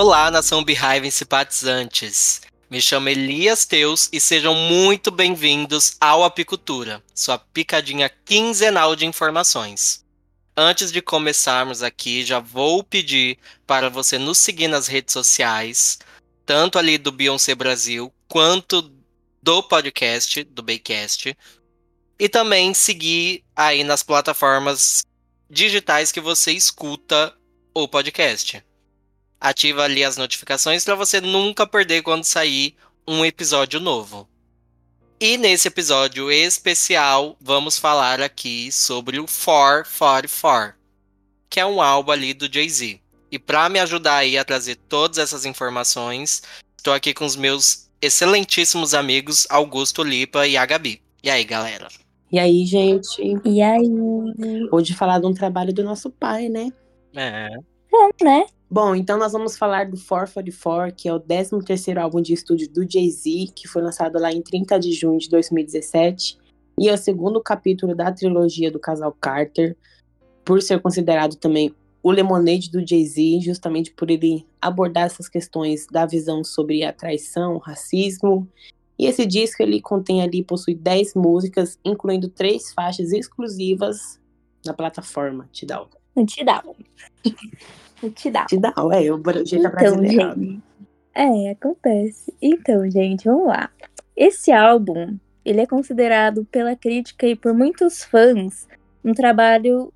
Olá, nação Beehive simpatizantes. Me chamo Elias Teus e sejam muito bem-vindos ao Apicultura, sua picadinha quinzenal de informações. Antes de começarmos aqui, já vou pedir para você nos seguir nas redes sociais, tanto ali do Beyoncé Brasil quanto do podcast, do Baycast, e também seguir aí nas plataformas digitais que você escuta o podcast ativa ali as notificações para você nunca perder quando sair um episódio novo. E nesse episódio especial, vamos falar aqui sobre o 444, que é um álbum ali do Jay-Z. E para me ajudar aí a trazer todas essas informações, estou aqui com os meus excelentíssimos amigos Augusto Lipa e a Gabi. E aí, galera? E aí, gente? E aí? Hoje falar de um trabalho do nosso pai, né? É. Bom, né? Bom, então nós vamos falar do 444, que é o 13º álbum de estúdio do Jay-Z, que foi lançado lá em 30 de junho de 2017, e é o segundo capítulo da trilogia do casal Carter, por ser considerado também o Lemonade do Jay-Z, justamente por ele abordar essas questões da visão sobre a traição, o racismo. E esse disco ele contém ali possui 10 músicas, incluindo três faixas exclusivas na plataforma Tidal. Tidal. te dá. Te dá, ué, o jeito então. Gente, é, acontece. Então, gente, vamos lá. Esse álbum, ele é considerado pela crítica e por muitos fãs um trabalho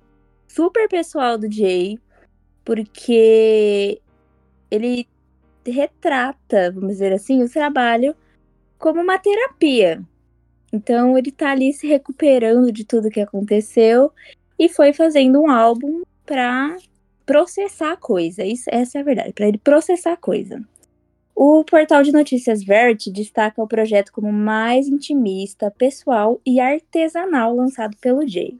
super pessoal do Jay, porque ele retrata, vamos dizer assim, o trabalho como uma terapia. Então ele tá ali se recuperando de tudo que aconteceu e foi fazendo um álbum para processar a coisa. Isso, essa é a verdade, para ele processar a coisa. O portal de notícias Vert destaca o projeto como mais intimista, pessoal e artesanal lançado pelo Jay.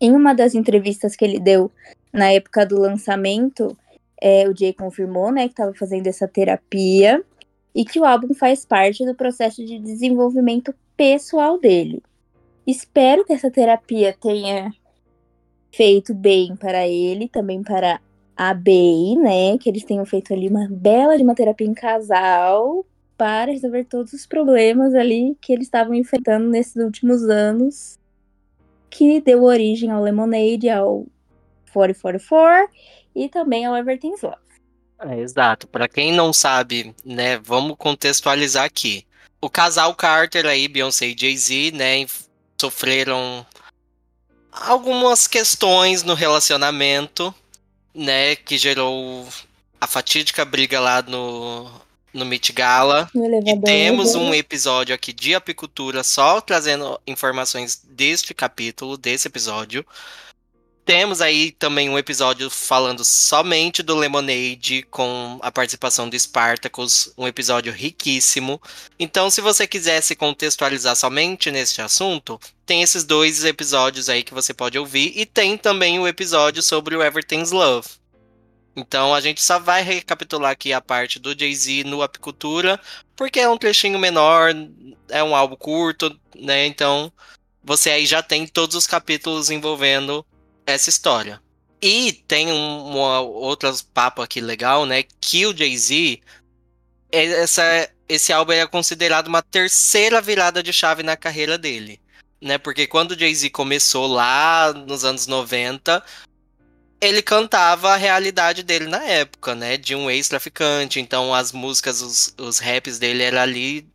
Em uma das entrevistas que ele deu na época do lançamento, é, o Jay confirmou né, que estava fazendo essa terapia e que o álbum faz parte do processo de desenvolvimento pessoal dele. Espero que essa terapia tenha feito bem para ele, também para a Bey, né? Que eles tenham feito ali uma bela de uma terapia em casal para resolver todos os problemas ali que eles estavam enfrentando nesses últimos anos, que deu origem ao Lemonade, ao 444 e também ao Everything's Love. É, exato. Para quem não sabe, né, vamos contextualizar aqui. O casal Carter aí, Beyoncé e Jay-Z, né, sofreram algumas questões no relacionamento, né, que gerou a fatídica briga lá no, no Meet Gala. e temos um episódio aqui de apicultura só trazendo informações deste capítulo, desse episódio. Temos aí também um episódio falando somente do Lemonade, com a participação do Spartacus, um episódio riquíssimo. Então, se você quiser se contextualizar somente neste assunto, tem esses dois episódios aí que você pode ouvir, e tem também o episódio sobre o Everything's Love. Então a gente só vai recapitular aqui a parte do Jay-Z no Apicultura, porque é um trechinho menor, é um álbum curto, né? Então você aí já tem todos os capítulos envolvendo essa história. E tem um outro papo aqui legal, né? Que o Jay-Z, essa, esse álbum é considerado uma terceira virada de chave na carreira dele. Né? Porque quando o Jay-Z começou lá nos anos 90, ele cantava a realidade dele na época, né? De um ex-traficante. Então as músicas, os, os raps dele era ali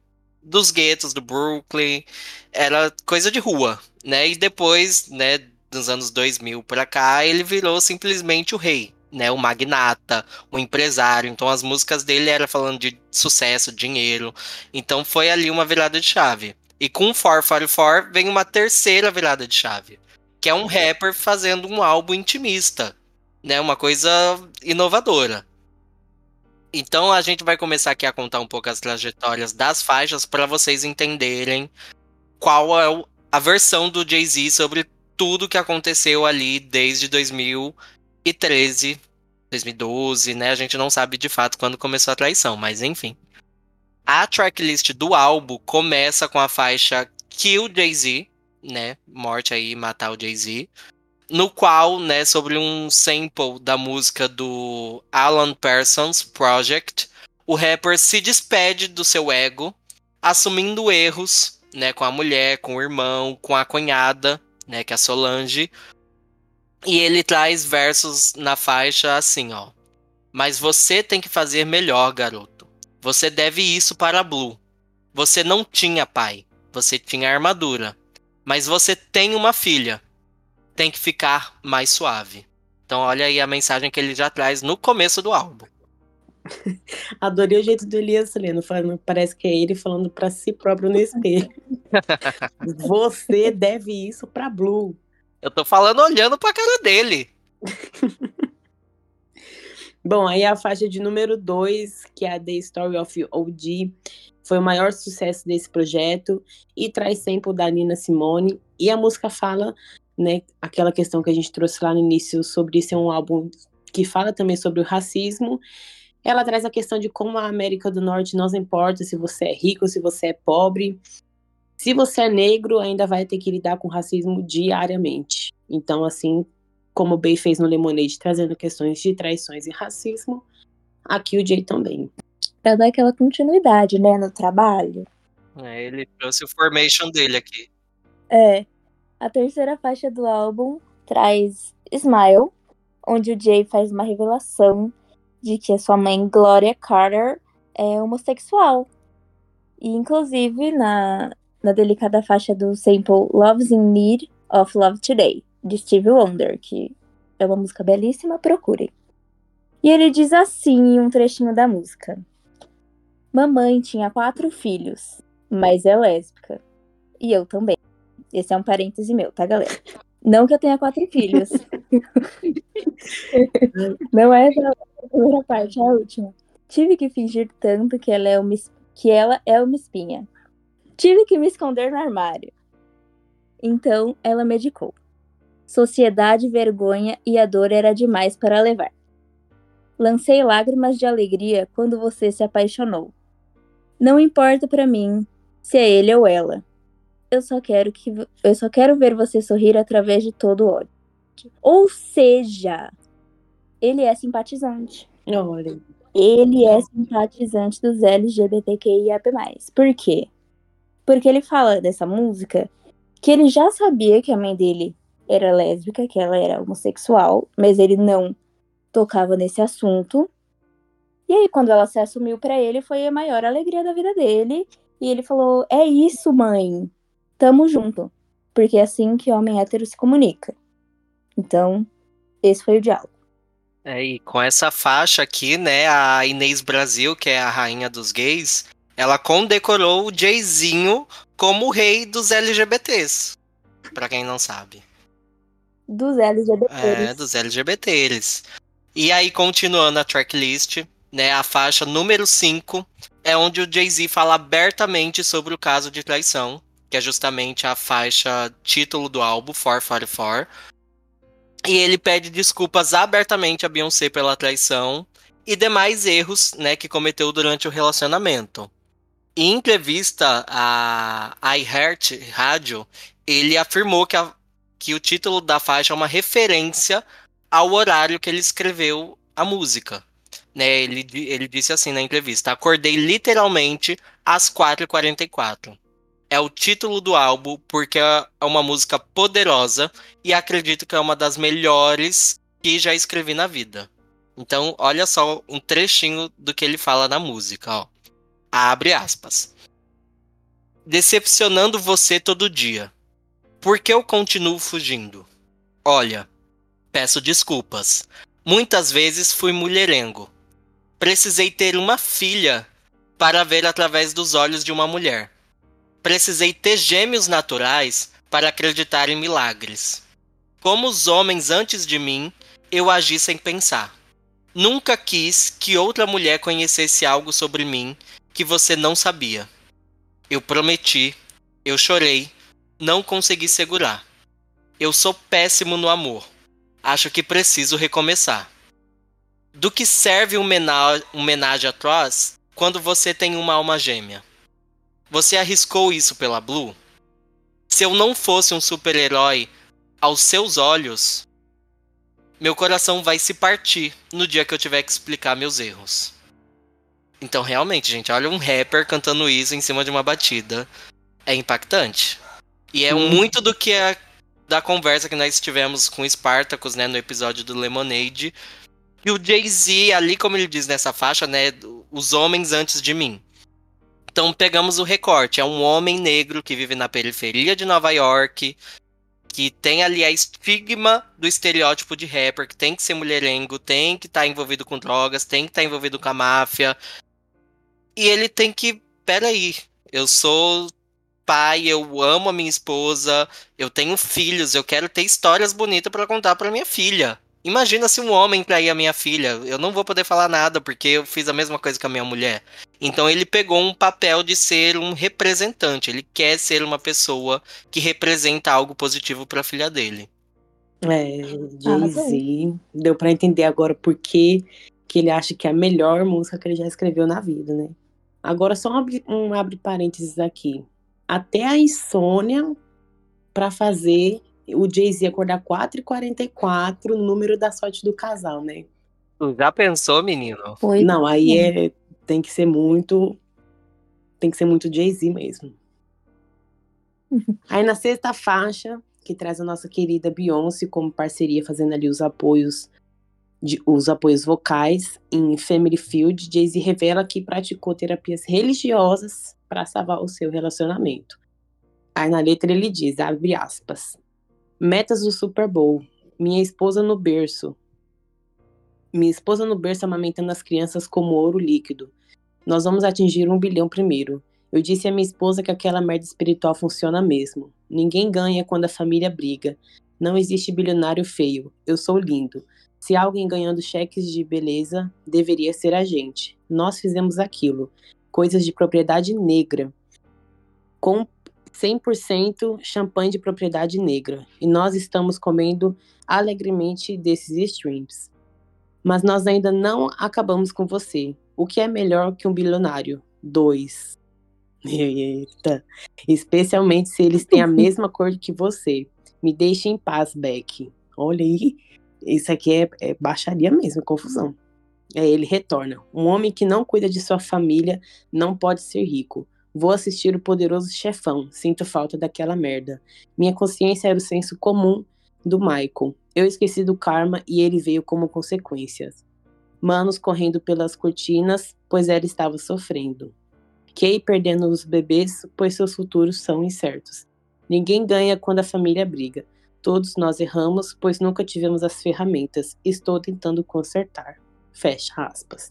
dos guetos do Brooklyn. Era coisa de rua, né? E depois, né, dos anos 2000 para cá, ele virou simplesmente o rei, né? O magnata, o empresário. Então as músicas dele eram falando de sucesso, dinheiro. Então foi ali uma virada de chave. E com 444 vem uma terceira virada de chave, que é um rapper fazendo um álbum intimista, né? Uma coisa inovadora. Então a gente vai começar aqui a contar um pouco as trajetórias das faixas para vocês entenderem qual é a versão do Jay-Z sobre tudo que aconteceu ali desde 2013, 2012, né? A gente não sabe de fato quando começou a traição, mas enfim. A tracklist do álbum começa com a faixa Kill Jay-Z, né? Morte aí, matar o Jay-Z. no qual, né, sobre um sample da música do Alan Parsons Project, o rapper se despede do seu ego, assumindo erros, né, com a mulher, com o irmão, com a cunhada, né, que é a Solange. E ele traz versos na faixa assim, ó. Mas você tem que fazer melhor, garoto. Você deve isso para a Blue. Você não tinha pai, você tinha armadura. Mas você tem uma filha tem que ficar mais suave. Então olha aí a mensagem que ele já traz no começo do álbum. Adorei o jeito do Elias lendo, falando, parece que é ele falando para si próprio no espelho. Você deve isso para Blue. Eu tô falando olhando pra cara dele. Bom, aí a faixa de número 2, que é a The Story of OG, foi o maior sucesso desse projeto e traz sample da Nina Simone. E a música fala né, aquela questão que a gente trouxe lá no início sobre ser um álbum que fala também sobre o racismo. Ela traz a questão de como a América do Norte não importa se você é rico, se você é pobre. Se você é negro, ainda vai ter que lidar com racismo diariamente. Então, assim como o Bey fez no Lemonade, trazendo questões de traições e racismo, aqui o Jay também. Pra dar aquela continuidade, né, no trabalho. É, ele trouxe o formation dele aqui. É, a terceira faixa do álbum traz Smile, onde o Jay faz uma revelação de que a sua mãe, Gloria Carter, é homossexual. E, inclusive, na, na delicada faixa do sample Love's in Need of Love Today, de Stevie Wonder, que é uma música belíssima, procurem. E ele diz assim em um trechinho da música: Mamãe tinha quatro filhos, mas é lésbica. E eu também. Esse é um parêntese meu, tá, galera? Não que eu tenha quatro filhos. Não é a primeira parte, é a última. Tive que fingir tanto que ela é uma, que ela é uma espinha. Tive que me esconder no armário. Então ela medicou. Sociedade, vergonha e a dor era demais para levar. Lancei lágrimas de alegria quando você se apaixonou. Não importa para mim se é ele ou ela eu só quero que eu só quero ver você sorrir através de todo o ódio. Ou seja, ele é simpatizante. Olha. Ele é simpatizante dos LGBTQIAP+. Por quê? Porque ele fala dessa música que ele já sabia que a mãe dele era lésbica, que ela era homossexual, mas ele não tocava nesse assunto. E aí, quando ela se assumiu para ele, foi a maior alegria da vida dele. E ele falou: É isso, mãe tamo junto. Porque é assim que homem hétero se comunica. Então, esse foi o diálogo. É, e com essa faixa aqui, né, a Inês Brasil, que é a rainha dos gays, ela condecorou o Jayzinho como o rei dos LGBTs. Pra quem não sabe. Dos LGBTs. É, dos LGBTs. E aí, continuando a tracklist, né, a faixa número 5 é onde o Jay-Z fala abertamente sobre o caso de traição que é justamente a faixa título do álbum, 444. E ele pede desculpas abertamente a Beyoncé pela traição e demais erros né, que cometeu durante o relacionamento. Em entrevista à iHeart Rádio, ele afirmou que, a, que o título da faixa é uma referência ao horário que ele escreveu a música. Né, ele, ele disse assim na entrevista: Acordei literalmente às 4h44 é o título do álbum, porque é uma música poderosa e acredito que é uma das melhores que já escrevi na vida. Então, olha só um trechinho do que ele fala na música, ó. Abre aspas. Decepcionando você todo dia. Por que eu continuo fugindo? Olha, peço desculpas. Muitas vezes fui mulherengo. Precisei ter uma filha para ver através dos olhos de uma mulher. Precisei ter gêmeos naturais para acreditar em milagres. Como os homens antes de mim, eu agi sem pensar. Nunca quis que outra mulher conhecesse algo sobre mim que você não sabia. Eu prometi, eu chorei, não consegui segurar. Eu sou péssimo no amor. Acho que preciso recomeçar. Do que serve um homenagem atroz quando você tem uma alma gêmea? Você arriscou isso pela Blue? Se eu não fosse um super-herói, aos seus olhos, meu coração vai se partir no dia que eu tiver que explicar meus erros. Então, realmente, gente, olha um rapper cantando isso em cima de uma batida. É impactante. E é hum. muito do que é da conversa que nós tivemos com Spartacus, né, no episódio do Lemonade. E o Jay-Z, ali como ele diz nessa faixa, né, os homens antes de mim. Então pegamos o recorte, é um homem negro que vive na periferia de Nova York, que tem ali a estigma do estereótipo de rapper, que tem que ser mulherengo, tem que estar tá envolvido com drogas, tem que estar tá envolvido com a máfia. E ele tem que, peraí, eu sou pai, eu amo a minha esposa, eu tenho filhos, eu quero ter histórias bonitas para contar para minha filha. Imagina se um homem trair a minha filha. Eu não vou poder falar nada, porque eu fiz a mesma coisa com a minha mulher. Então ele pegou um papel de ser um representante. Ele quer ser uma pessoa que representa algo positivo para a filha dele. É, Jay-Z. Deu para entender agora por que, que ele acha que é a melhor música que ele já escreveu na vida, né? Agora, só um abre, um abre parênteses aqui. Até a insônia para fazer o Jay-Z acordar 4h44 no número da sorte do casal, né? Já pensou, menino? Foi. Não, aí é, tem que ser muito. Tem que ser muito Jay-Z mesmo. aí na sexta faixa, que traz a nossa querida Beyoncé como parceria, fazendo ali os apoios de, os apoios vocais em Family Field, Jay-Z revela que praticou terapias religiosas para salvar o seu relacionamento. Aí na letra ele diz, abre aspas, Metas do Super Bowl. Minha esposa no berço. Minha esposa no berço amamentando as crianças como ouro líquido. Nós vamos atingir um bilhão primeiro. Eu disse à minha esposa que aquela merda espiritual funciona mesmo. Ninguém ganha quando a família briga. Não existe bilionário feio. Eu sou lindo. Se alguém ganhando cheques de beleza, deveria ser a gente. Nós fizemos aquilo. Coisas de propriedade negra. Com 100% champanhe de propriedade negra, e nós estamos comendo alegremente desses streams. Mas nós ainda não acabamos com você. O que é melhor que um bilionário? Dois. Eita. Especialmente se eles têm a mesma cor que você. Me deixe em paz, Beck. Olha aí. Isso aqui é, é baixaria mesmo, confusão. É, ele retorna. Um homem que não cuida de sua família não pode ser rico. Vou assistir o poderoso chefão. Sinto falta daquela merda. Minha consciência era o senso comum do Michael. Eu esqueci do karma e ele veio como consequência. Manos correndo pelas cortinas, pois ela estava sofrendo. Kay perdendo os bebês, pois seus futuros são incertos. Ninguém ganha quando a família briga. Todos nós erramos, pois nunca tivemos as ferramentas. Estou tentando consertar. Fecha aspas.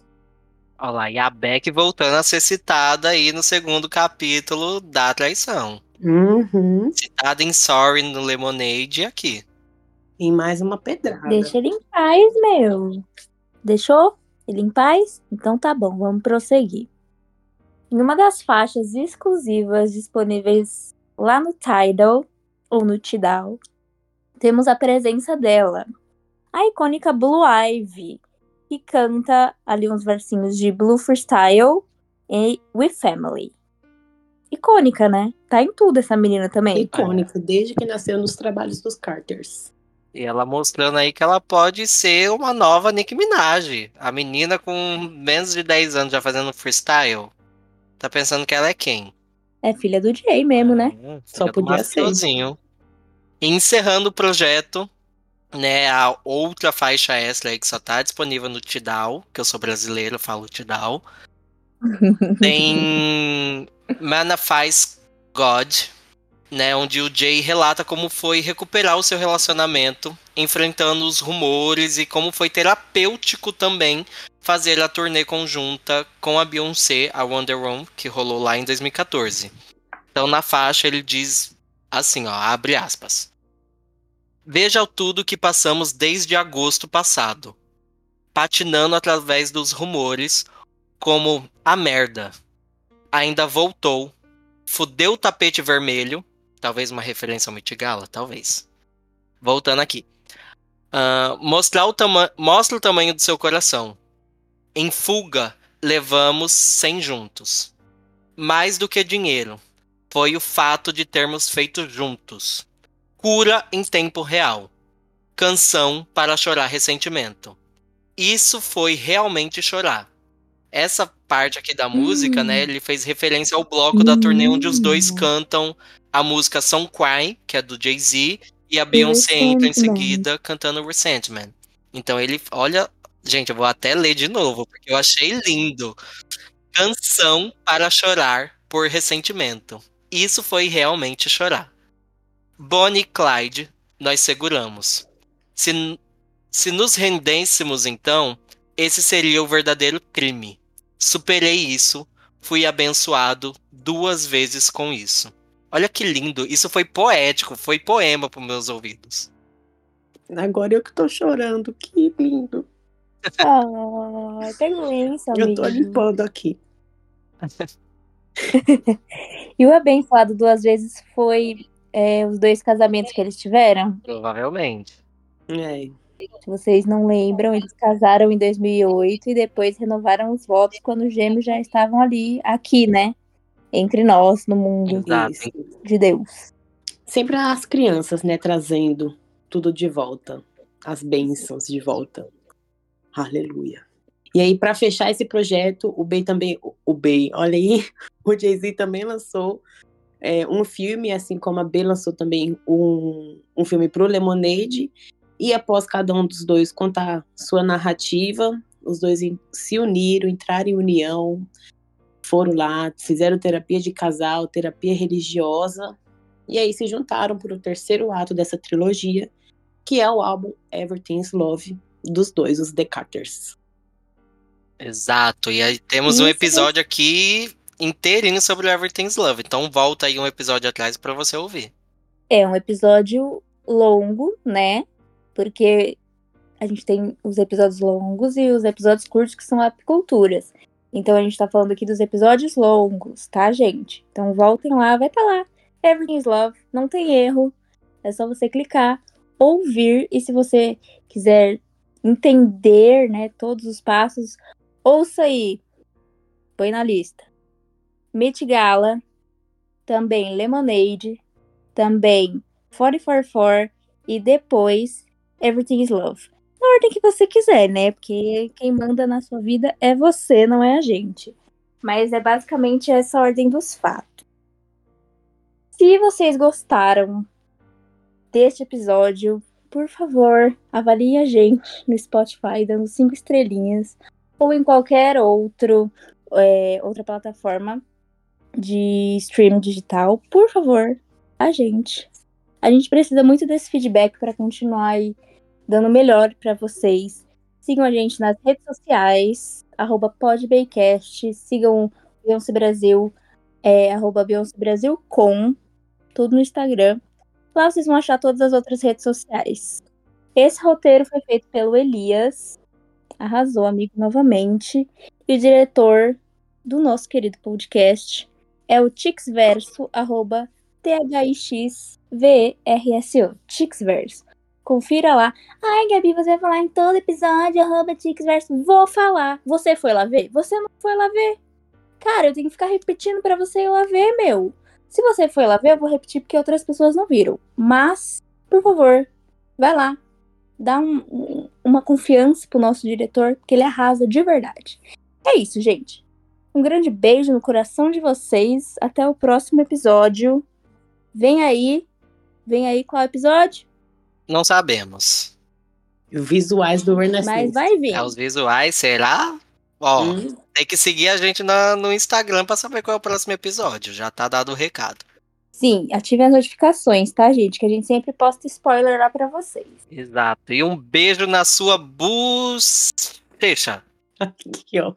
Olha lá, e a Beck voltando a ser citada aí no segundo capítulo da traição. Uhum. Citada em Sorry no Lemonade aqui. E mais uma pedrada. Deixa ele em paz, meu. Deixou ele em paz? Então tá bom, vamos prosseguir. Em uma das faixas exclusivas disponíveis lá no Tidal, ou no Tidal, temos a presença dela, a icônica Blue Ivy, que canta ali uns versinhos de Blue Freestyle e With Family. Icônica, né? Tá em tudo essa menina também. Icônica, desde que nasceu nos trabalhos dos Carters. E ela mostrando aí que ela pode ser uma nova Nicki Minaj. A menina com menos de 10 anos já fazendo freestyle. Tá pensando que ela é quem? É filha do Jay mesmo, né? É, Só podia ser. Encerrando o projeto, né, a outra faixa extra aí que só tá disponível no Tidal, que eu sou brasileiro, eu falo Tidal. Tem Manifest God, né, onde o Jay relata como foi recuperar o seu relacionamento, enfrentando os rumores e como foi terapêutico também fazer a turnê conjunta com a Beyoncé, a Wonder Woman, que rolou lá em 2014. Então na faixa ele diz assim, ó, abre aspas. Veja tudo que passamos desde agosto passado, patinando através dos rumores, como a merda. Ainda voltou, fudeu o tapete vermelho, talvez uma referência ao Mitigala, talvez. Voltando aqui. Uh, mostrar o mostra o tamanho do seu coração. Em fuga, levamos 100 juntos. Mais do que dinheiro, foi o fato de termos feito juntos cura em tempo real. Canção para chorar ressentimento. Isso foi realmente chorar. Essa parte aqui da música, né, ele fez referência ao bloco da turnê onde os dois cantam a música Song Cry, que é do Jay-Z, e a Beyoncé entra em seguida cantando Resentment. Então ele, olha, gente, eu vou até ler de novo, porque eu achei lindo. Canção para chorar por ressentimento. Isso foi realmente chorar. Bonnie e Clyde, nós seguramos. Se, se nos rendêssemos então, esse seria o verdadeiro crime. Superei isso, fui abençoado duas vezes com isso. Olha que lindo, isso foi poético, foi poema para meus ouvidos. Agora eu que tô chorando, que lindo. Ah, tem lenço, Eu tô limpando aqui. e o abençoado duas vezes foi é, os dois casamentos que eles tiveram? Provavelmente. É. Se vocês não lembram, eles casaram em 2008 e depois renovaram os votos quando os gêmeos já estavam ali, aqui, né? Entre nós, no mundo Exato. de Deus. Sempre as crianças, né, trazendo tudo de volta. As bênçãos de volta. Aleluia. E aí, para fechar esse projeto, o Bey também. O Bey, olha aí, o Jay-Z também lançou é, um filme, assim como a B lançou também um, um filme pro Lemonade. E após cada um dos dois contar sua narrativa, os dois se uniram, entraram em união, foram lá, fizeram terapia de casal, terapia religiosa, e aí se juntaram para o terceiro ato dessa trilogia, que é o álbum Everything's Love dos dois, os The Carters. Exato, e aí temos Isso. um episódio aqui inteirinho sobre Everything's Love. Então volta aí um episódio atrás para você ouvir. É um episódio longo, né? Porque a gente tem os episódios longos e os episódios curtos que são apiculturas. Então a gente tá falando aqui dos episódios longos, tá, gente? Então voltem lá, vai tá lá. Everything's Love, não tem erro. É só você clicar, ouvir e se você quiser entender, né, todos os passos, ouça aí. Põe na lista. Met Gala, também Lemonade, também 444 e depois Everything is Love. Na ordem que você quiser, né? Porque quem manda na sua vida é você, não é a gente. Mas é basicamente essa ordem dos fatos. Se vocês gostaram deste episódio, por favor, avalie a gente no Spotify dando cinco estrelinhas ou em qualquer outro é, outra plataforma de streaming digital. Por favor, a gente. A gente precisa muito desse feedback para continuar aí dando melhor para vocês. Sigam a gente nas redes sociais, arroba podbaycast, sigam Beyoncé Brasil, é, arroba Beyoncé Brasil com, tudo no Instagram. Lá vocês vão achar todas as outras redes sociais. Esse roteiro foi feito pelo Elias, arrasou, amigo, novamente. E o diretor do nosso querido podcast é o Tixverso, arroba T-H-I-X-V-E-R-S-O, Tixverso. Confira lá. Ai, Gabi, você vai falar em todo episódio, arroba Tixverso. Vou falar. Você foi lá ver? Você não foi lá ver. Cara, eu tenho que ficar repetindo para você ir lá ver, meu. Se você foi lá ver, eu vou repetir porque outras pessoas não viram. Mas, por favor, vai lá. Dá um, um, uma confiança pro nosso diretor, porque ele arrasa de verdade. É isso, gente. Um grande beijo no coração de vocês. Até o próximo episódio. Vem aí. Vem aí qual episódio? Não sabemos. Visuais do Ernest. Mas vai vir. É os visuais, será? Ó, Hum, tem que seguir a gente na- no Instagram pra saber qual é o próximo episódio. Já tá dado o recado. Sim, ative as notificações, tá, gente? Que a gente sempre posta spoiler lá pra vocês. Exato. E um beijo na sua bus. Deixa. que ódio.